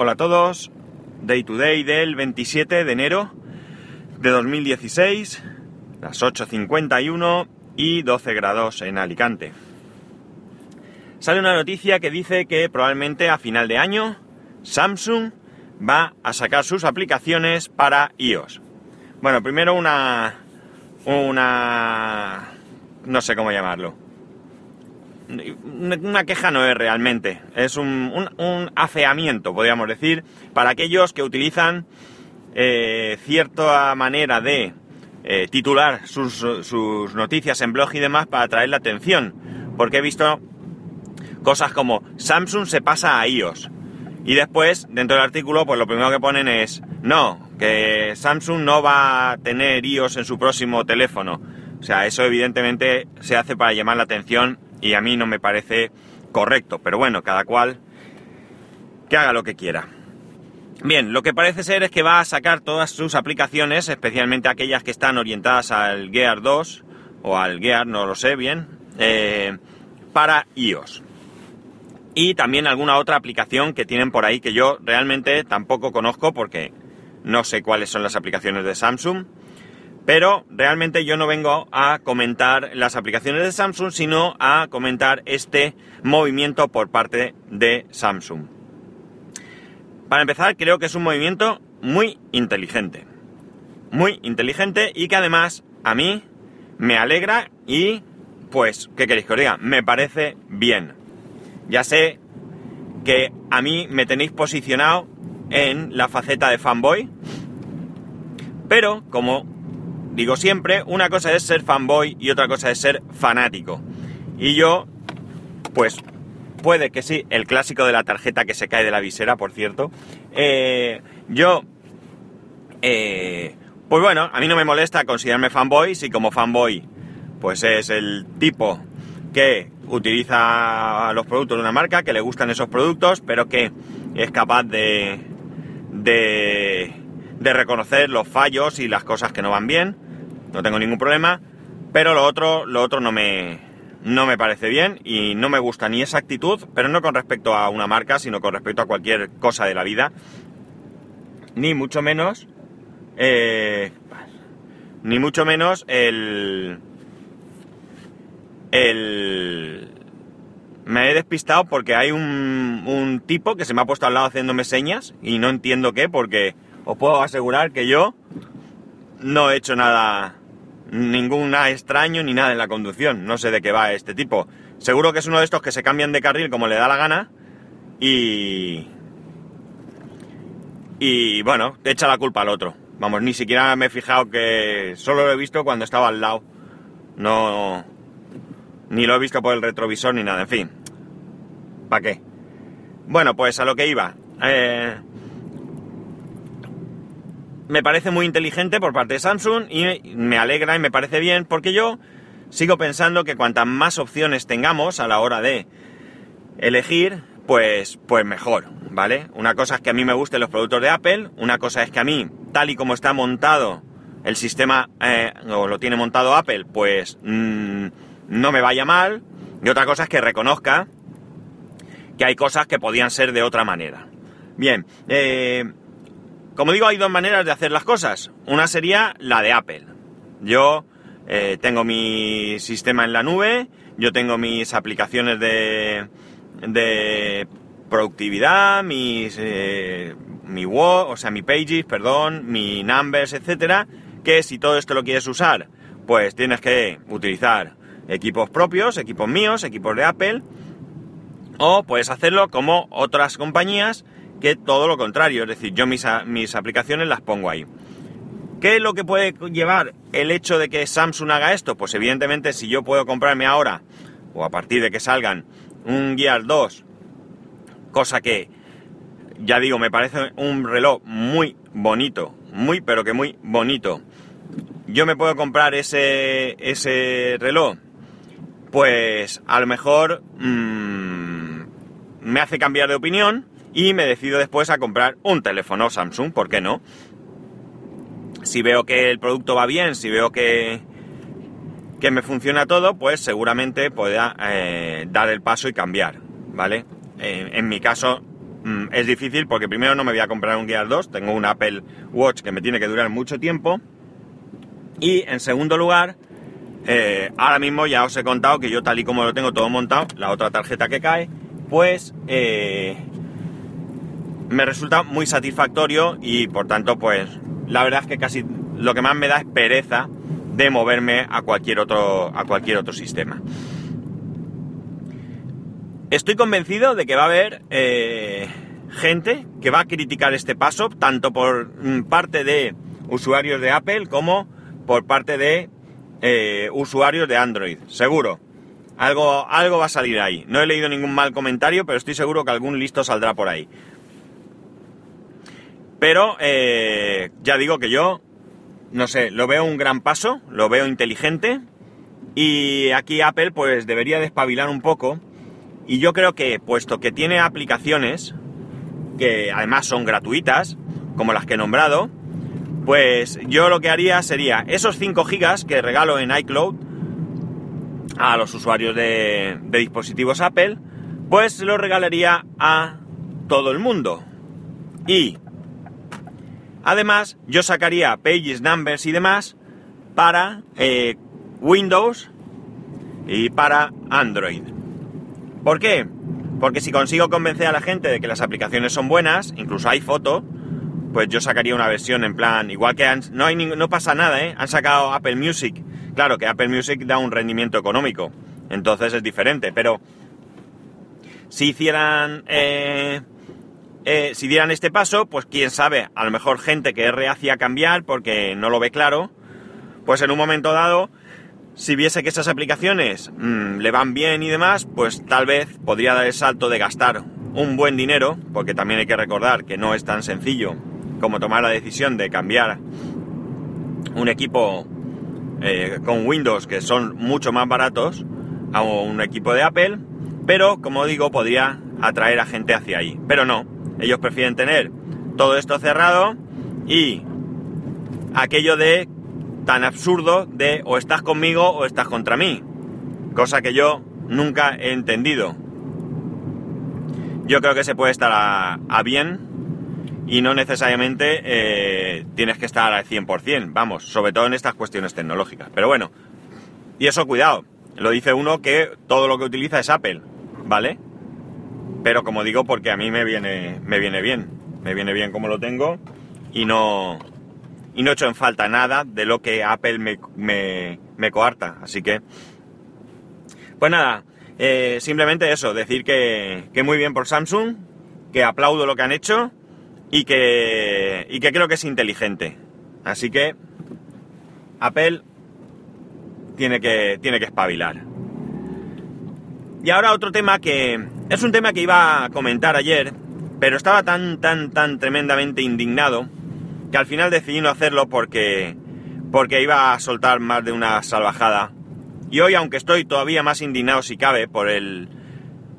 Hola a todos, Day to Day del 27 de enero de 2016, las 8.51 y 12 grados en Alicante. Sale una noticia que dice que probablemente a final de año Samsung va a sacar sus aplicaciones para iOS. Bueno, primero una... una... no sé cómo llamarlo una queja no es realmente, es un, afeamiento, podríamos decir, para aquellos que utilizan eh, cierta manera de eh, titular sus, noticias en blog y demás para atraer la atención. Porque he visto cosas como Samsung se pasa a iOS. Y después, dentro del artículo, pues lo primero que ponen es, no, que Samsung no va a tener iOS en su próximo teléfono. O sea, eso evidentemente se hace para llamar la atención y a mí no me parece correcto, pero bueno, cada cual que haga lo que quiera. Bien, lo que parece ser es que va a sacar todas sus aplicaciones, especialmente aquellas que están orientadas al Gear 2 o al Gear, no lo sé bien, eh, para iOS. Y también alguna otra aplicación que tienen por ahí que yo realmente tampoco conozco porque no sé cuáles son las aplicaciones de Samsung. Pero realmente yo no vengo a comentar las aplicaciones de Samsung, sino a comentar este movimiento por parte de Samsung. Para empezar, creo que es un movimiento muy inteligente. Muy inteligente y que además a mí me alegra y, pues, ¿qué queréis que os diga? Me parece bien. Ya sé que a mí me tenéis posicionado en la faceta de fanboy, pero como digo siempre, una cosa es ser fanboy y otra cosa es ser fanático. Y yo, pues, puede que sí, el clásico de la tarjeta que se cae de la visera, por cierto. Eh, yo, eh, pues bueno, a mí no me molesta considerarme fanboy si como fanboy, pues es el tipo que utiliza los productos de una marca, que le gustan esos productos, pero que es capaz de, de, de reconocer los fallos y las cosas que no van bien no tengo ningún problema, pero lo otro, lo otro no me, no me parece bien y no me gusta ni esa actitud, pero no con respecto a una marca, sino con respecto a cualquier cosa de la vida, ni mucho menos, eh, ni mucho menos el, el, me he despistado porque hay un, un tipo que se me ha puesto al lado haciéndome señas y no entiendo qué, porque os puedo asegurar que yo no he hecho nada, ningún extraño ni nada en la conducción. No sé de qué va este tipo. Seguro que es uno de estos que se cambian de carril como le da la gana y... Y bueno, echa la culpa al otro. Vamos, ni siquiera me he fijado que solo lo he visto cuando estaba al lado. No... Ni lo he visto por el retrovisor ni nada, en fin. ¿Para qué? Bueno, pues a lo que iba. Eh, me parece muy inteligente por parte de Samsung y me alegra y me parece bien porque yo sigo pensando que cuantas más opciones tengamos a la hora de elegir, pues, pues mejor, ¿vale? Una cosa es que a mí me gusten los productos de Apple, una cosa es que a mí, tal y como está montado el sistema, eh, o lo tiene montado Apple, pues mm, no me vaya mal, y otra cosa es que reconozca que hay cosas que podían ser de otra manera. Bien, eh, como digo, hay dos maneras de hacer las cosas. Una sería la de Apple. Yo eh, tengo mi sistema en la nube, yo tengo mis aplicaciones de, de productividad, mis, eh, mi Word, o sea, mi Pages, perdón, mi Numbers, etcétera, que si todo esto lo quieres usar, pues tienes que utilizar equipos propios, equipos míos, equipos de Apple, o puedes hacerlo como otras compañías que todo lo contrario, es decir, yo mis, mis aplicaciones las pongo ahí. ¿Qué es lo que puede llevar el hecho de que Samsung haga esto? Pues evidentemente si yo puedo comprarme ahora, o a partir de que salgan, un Gear 2, cosa que, ya digo, me parece un reloj muy bonito, muy pero que muy bonito. Yo me puedo comprar ese, ese reloj, pues a lo mejor mm, me hace cambiar de opinión, y me decido después a comprar un teléfono Samsung, ¿por qué no? Si veo que el producto va bien, si veo que, que me funciona todo, pues seguramente pueda eh, dar el paso y cambiar, ¿vale? en mi caso, mm, es difícil porque primero no me voy a comprar un Gear 2, tengo un Apple Watch que me tiene que durar mucho tiempo. Y en segundo lugar, eh, ahora mismo ya os he contado que yo tal y como lo tengo todo montado, la otra tarjeta que cae, pues eh, me resulta muy satisfactorio y por tanto pues la verdad es que casi lo que más me da es pereza de moverme a cualquier otro, a cualquier otro sistema. Estoy convencido de que va a haber eh, gente que va a criticar este paso, tanto por mm, parte de usuarios de Apple como por parte de eh, usuarios de Android. Seguro. Algo, algo va a salir ahí. No he leído ningún mal comentario, pero estoy seguro que algún listo saldrá por ahí. Pero eh, ya digo que yo, no sé, lo veo un gran paso, lo veo inteligente. Y aquí Apple pues debería despabilar un poco. Y yo creo que, puesto que tiene aplicaciones, que además son gratuitas, como las que he nombrado, pues yo lo que haría sería esos 5 gigas que regalo en iCloud a los usuarios de, dispositivos Apple, pues los regalaría a todo el mundo. Y Además, yo sacaría pages, numbers y demás para eh, Windows y para Android. ¿Por qué? Porque si consigo convencer a la gente de que las aplicaciones son buenas, incluso hay foto, pues yo sacaría una versión en plan, igual que no, hay no pasa nada, ¿eh? Han sacado Apple Music. Claro que Apple Music da un rendimiento económico, entonces es diferente, pero si hicieran... Eh, eh, si dieran este paso, pues quién sabe, a lo mejor gente que es reacia a cambiar porque no lo ve claro, pues en un momento dado, si viese que esas aplicaciones mm, le van bien y demás, pues tal vez podría dar el salto de gastar un buen dinero, porque también hay que recordar que no es tan sencillo como tomar la decisión de cambiar un equipo eh, con Windows que son mucho más baratos a un equipo de Apple, pero como digo, podría atraer a gente hacia ahí. Pero no, ellos prefieren tener todo esto cerrado y aquello de tan absurdo de o estás conmigo o estás contra mí. Cosa que yo nunca he entendido. Yo creo que se puede estar a, bien y no necesariamente eh, tienes que estar al 100%, vamos, sobre todo en estas cuestiones tecnológicas. Pero bueno, y eso cuidado, lo dice uno que todo lo que utiliza es Apple, ¿vale? Pero como digo, porque a mí me viene, me viene bien. Me viene bien como lo tengo y no, y no echo en falta nada de lo que Apple me, me, coarta. Así que, pues nada, eh, simplemente eso, decir que, que, muy bien por Samsung, que aplaudo lo que han hecho y que, y que creo que es inteligente. Así que Apple tiene que, tiene que espabilar. Y ahora otro tema que es un tema que iba a comentar ayer, pero estaba tan, tan, tan tremendamente indignado que al final decidí no hacerlo porque, porque iba a soltar más de una salvajada. Y hoy, aunque estoy todavía más indignado si cabe por el,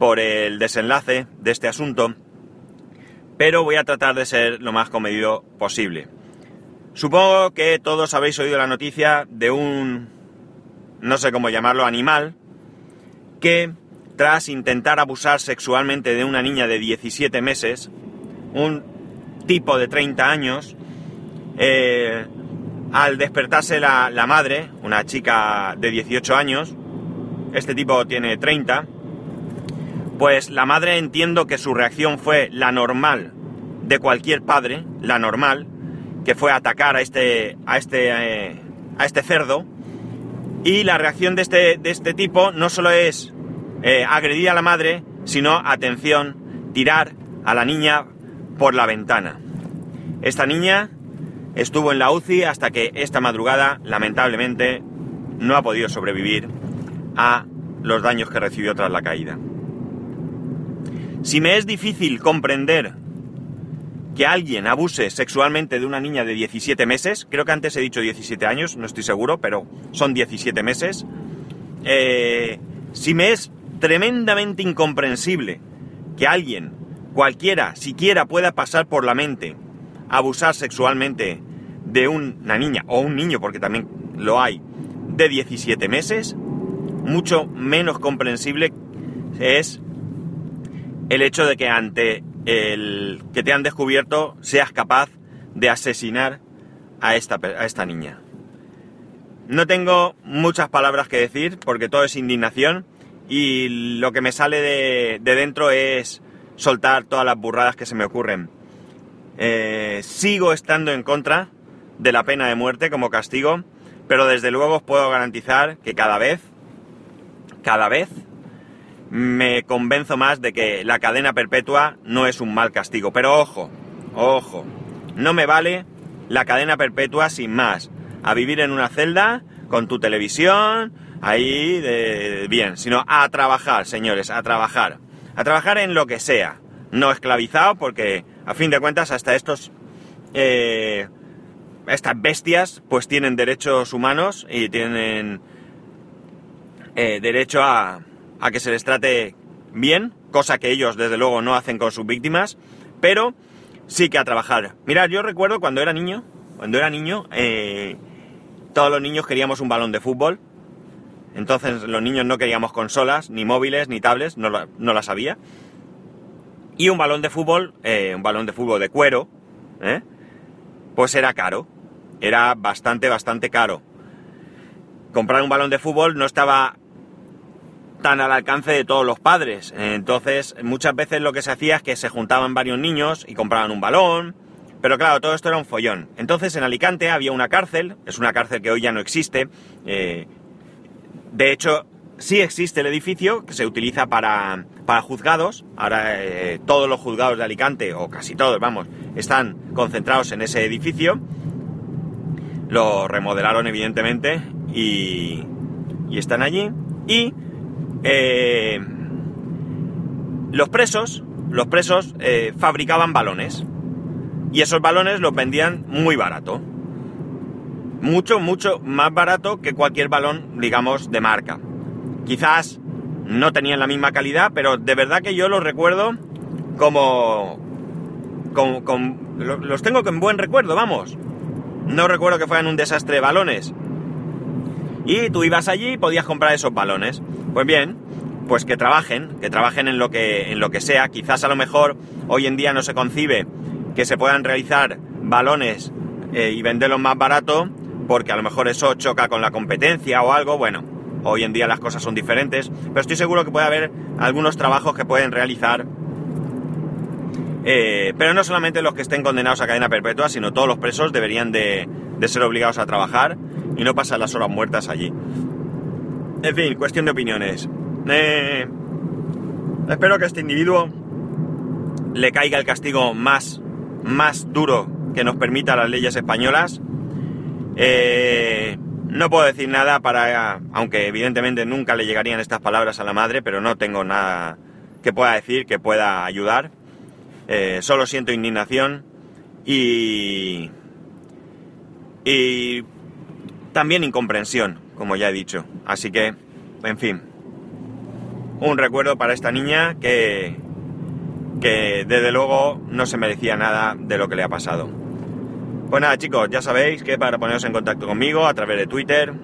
por el desenlace de este asunto, pero voy a tratar de ser lo más comedido posible. Supongo que todos habéis oído la noticia de un, no sé cómo llamarlo, animal, que tras intentar abusar sexualmente de una niña de 17 meses, un tipo de 30 años, eh, al despertarse la, la, madre, una chica de 18 años, este tipo tiene 30, pues la madre entiendo que su reacción fue la normal de cualquier padre, la normal, que fue atacar a este, a este, eh, a este cerdo, y la reacción de este, de este tipo no solo es eh, agredir a la madre, sino, atención, tirar a la niña por la ventana. Esta niña estuvo en la UCI hasta que esta madrugada, lamentablemente, no ha podido sobrevivir a los daños que recibió tras la caída. Si me es difícil comprender que alguien abuse sexualmente de una niña de 17 meses, creo que antes he dicho 17 años, no estoy seguro, pero son 17 meses, eh, si me es tremendamente incomprensible que alguien, cualquiera, siquiera pueda pasar por la mente abusar sexualmente de una niña o un niño, porque también lo hay, de 17 meses, mucho menos comprensible es el hecho de que ante el que te han descubierto seas capaz de asesinar a esta, a esta niña. No tengo muchas palabras que decir porque todo es indignación y lo que me sale de, dentro es soltar todas las burradas que se me ocurren. Eh, sigo estando en contra de la pena de muerte como castigo, pero desde luego os puedo garantizar que cada vez, cada vez, me convenzo más de que la cadena perpetua no es un mal castigo. Pero ojo, ojo, no me vale la cadena perpetua sin más. A vivir en una celda, con tu televisión, ahí de bien, sino a trabajar, señores, a trabajar. A trabajar en lo que sea. No esclavizado, porque a fin de cuentas hasta estos... Eh, estas bestias pues tienen derechos humanos y tienen eh, derecho a, a que se les trate bien, cosa que ellos desde luego no hacen con sus víctimas, pero sí que a trabajar. Mirad, yo recuerdo cuando era niño, cuando era niño, eh, todos los niños queríamos un balón de fútbol. Entonces los niños no queríamos consolas, ni móviles, ni tablets, no, las había. Y un balón de fútbol, eh, un balón de fútbol de cuero, ¿eh? pues era caro. Era bastante, bastante caro. Comprar un balón de fútbol no estaba tan al alcance de todos los padres. Entonces, muchas veces lo que se hacía es que se juntaban varios niños y compraban un balón. Pero claro, todo esto era un follón. Entonces, en Alicante había una cárcel, es una cárcel que hoy ya no existe. Eh, de hecho, sí existe el edificio que se utiliza para, para juzgados. Ahora eh, todos los juzgados de Alicante, o casi todos, vamos, están concentrados en ese edificio. Lo remodelaron evidentemente y, y están allí. Y eh, los presos, los presos eh, fabricaban balones. Y esos balones los vendían muy barato. Mucho, mucho más barato que cualquier balón, digamos, de marca. Quizás no tenían la misma calidad, pero de verdad que yo los recuerdo como... los tengo en buen recuerdo, vamos. No recuerdo que fueran un desastre de balones. Y tú ibas allí y podías comprar esos balones. Pues bien, pues que trabajen, que trabajen en lo que, en lo que sea. Quizás a lo mejor hoy en día no se concibe que se puedan realizar balones eh, y venderlos más barato, porque a lo mejor eso choca con la competencia o algo. Bueno, Hoy en día las cosas son diferentes, pero estoy seguro que puede haber algunos trabajos que pueden realizar. Eh, pero no solamente los que estén condenados a cadena perpetua, sino todos los presos deberían de, ser obligados a trabajar y no pasar las horas muertas allí. En fin, cuestión de opiniones. Eh, espero que a este individuo le caiga el castigo más, más duro que nos permita las leyes españolas. Eh, no puedo decir nada para, aunque evidentemente nunca le llegarían estas palabras a la madre, pero no tengo nada que pueda decir que pueda ayudar. Eh, solo siento indignación y, y también incomprensión, como ya he dicho. Así que, en fin, un recuerdo para esta niña que, que desde luego no se merecía nada de lo que le ha pasado. Pues nada chicos, ya sabéis que para poneros en contacto conmigo a través de Twitter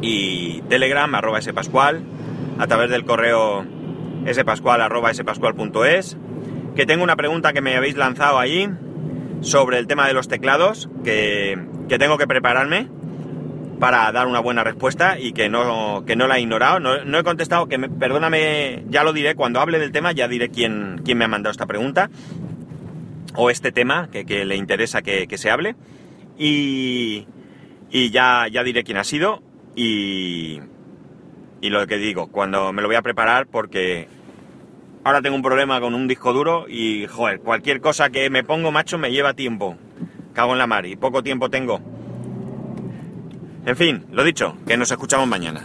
y Telegram arroba spascual, a través del correo spascual arroba spascual.es, que tengo una pregunta que me habéis lanzado ahí sobre el tema de los teclados, que, tengo que prepararme para dar una buena respuesta y que no, que no la he ignorado. No, he contestado, que perdóname, ya lo diré, cuando hable del tema ya diré quién, quién me ha mandado esta pregunta o este tema que, le interesa que, se hable. Y, y ya, ya diré quién ha sido y, y lo que digo, cuando me lo voy a preparar porque ahora tengo un problema con un disco duro y, joder, cualquier cosa que me pongo, macho, me lleva tiempo. Cago en la mar y poco tiempo tengo. En fin, lo dicho, que nos escuchamos mañana.